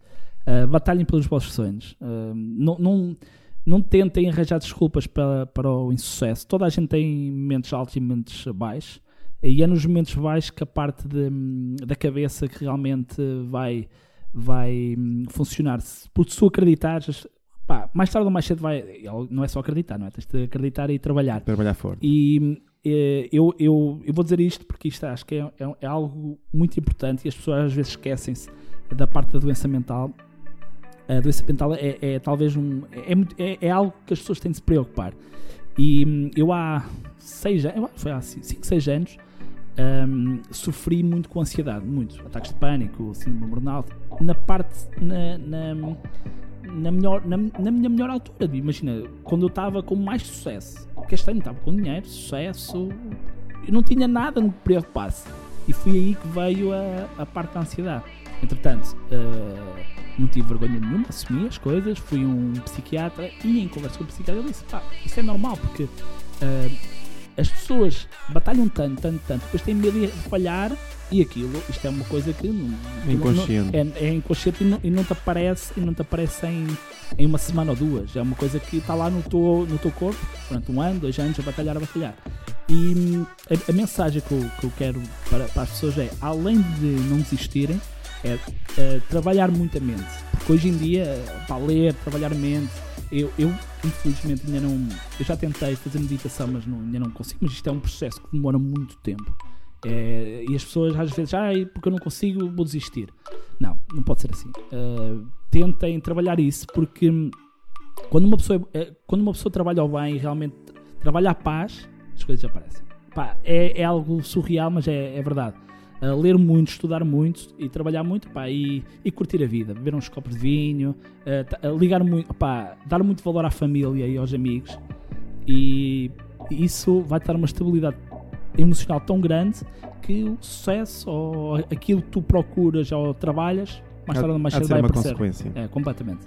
Speaker 3: Uh, batalhem pelos vossos sonhos. Hum, não, não, não tentem arranjar desculpas para, para o insucesso. Toda a gente tem momentos altos e momentos baixos. E é nos momentos baixos que a parte de, hum, da cabeça que realmente vai, vai hum, funcionar. Se- Porque se tu acreditares, pá, mais tarde ou mais cedo vai. Não é só acreditar, não é? Tens de acreditar e trabalhar.
Speaker 2: Trabalhar forte.
Speaker 3: E eh, eu, eu, eu vou dizer isto porque isto acho que é, é, é algo muito importante e as pessoas às vezes esquecem-se da parte da doença mental. A doença mental é, é talvez um. É, muito- é, é algo que as pessoas têm de se preocupar. E hum, eu há seis anos, foi há 5, 6 anos, hum, sofri muito com ansiedade, muito. Ataques de pânico, síndrome de burnout. Na parte. Na, na, na, melhor, na, na minha melhor altura. Imagina, quando eu estava com mais sucesso. Porque este ano estava com dinheiro, sucesso, eu não tinha nada no preocupasse. E foi aí que veio a, a parte da ansiedade. Entretanto, uh, não tive vergonha nenhuma, assumi as coisas, fui um psiquiatra e em conversa com o psiquiatra disse, pá, isso é normal porque uh, as pessoas batalham tanto, tanto, tanto, depois têm medo de falhar e aquilo, isto é uma coisa que não,
Speaker 2: É inconsciente.
Speaker 3: não- é, é inconsciente e não, e não te aparece e não te aparece em, em uma semana ou duas. É uma coisa que está lá no teu, no teu corpo durante um ano, dois anos a batalhar, a batalhar. E hum, a, a mensagem que eu, que eu quero para, para as pessoas é, além de não desistirem, é, é trabalhar muito a mente. Porque hoje em dia, para ler, trabalhar a mente, eu, eu infelizmente ainda não. Eu já tentei fazer meditação, mas não, ainda não consigo. Mas isto é um processo que demora muito tempo. É, e as pessoas às vezes, ai, porque eu não consigo, vou desistir. Não, não pode ser assim. Uh, tentem trabalhar isso, porque hum, quando uma pessoa, eh, quando uma pessoa trabalha ao bem e realmente trabalha a paz, as coisas aparecem. Pá, é, é algo surreal, mas é, é verdade. Uh, ler muito, estudar muito e trabalhar muito pá, e, e curtir a vida, beber uns copos de vinho, uh, ligar muito, pá, dar muito valor à família e aos amigos e isso vai dar uma estabilidade emocional tão grande que o sucesso ou aquilo que tu procuras ou trabalhas mais tarde ou mais cedo vai
Speaker 2: uma
Speaker 3: aparecer.
Speaker 2: consequência.
Speaker 3: É, completamente.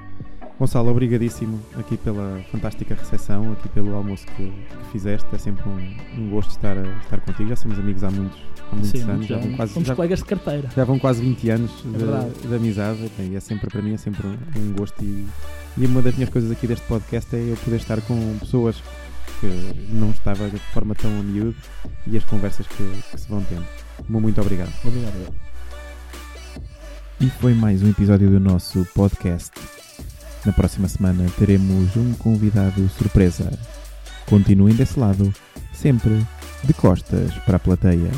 Speaker 2: Gonçalo, obrigadíssimo aqui pela fantástica recepção, aqui pelo almoço que, que fizeste. É sempre um, um gosto estar, estar contigo. Já somos amigos há muitos, há muitos
Speaker 3: Sim,
Speaker 2: anos, já
Speaker 3: anos.
Speaker 2: quase,
Speaker 3: Somos
Speaker 2: já,
Speaker 3: colegas de carteira.
Speaker 2: já vão quase 20 anos
Speaker 3: verdade.
Speaker 2: de, de amizade. E é sempre, para mim, é sempre um, um gosto. E, e uma das minhas coisas aqui deste podcast é eu poder estar com pessoas que não estava de forma tão a miúdo e as conversas que, que se vão tendo. Mu- Muito obrigado.
Speaker 3: Obrigado.
Speaker 2: E foi mais um episódio do nosso podcast. Na próxima semana teremos um convidado surpresa. Continuem desse lado, sempre de costas para a plateia.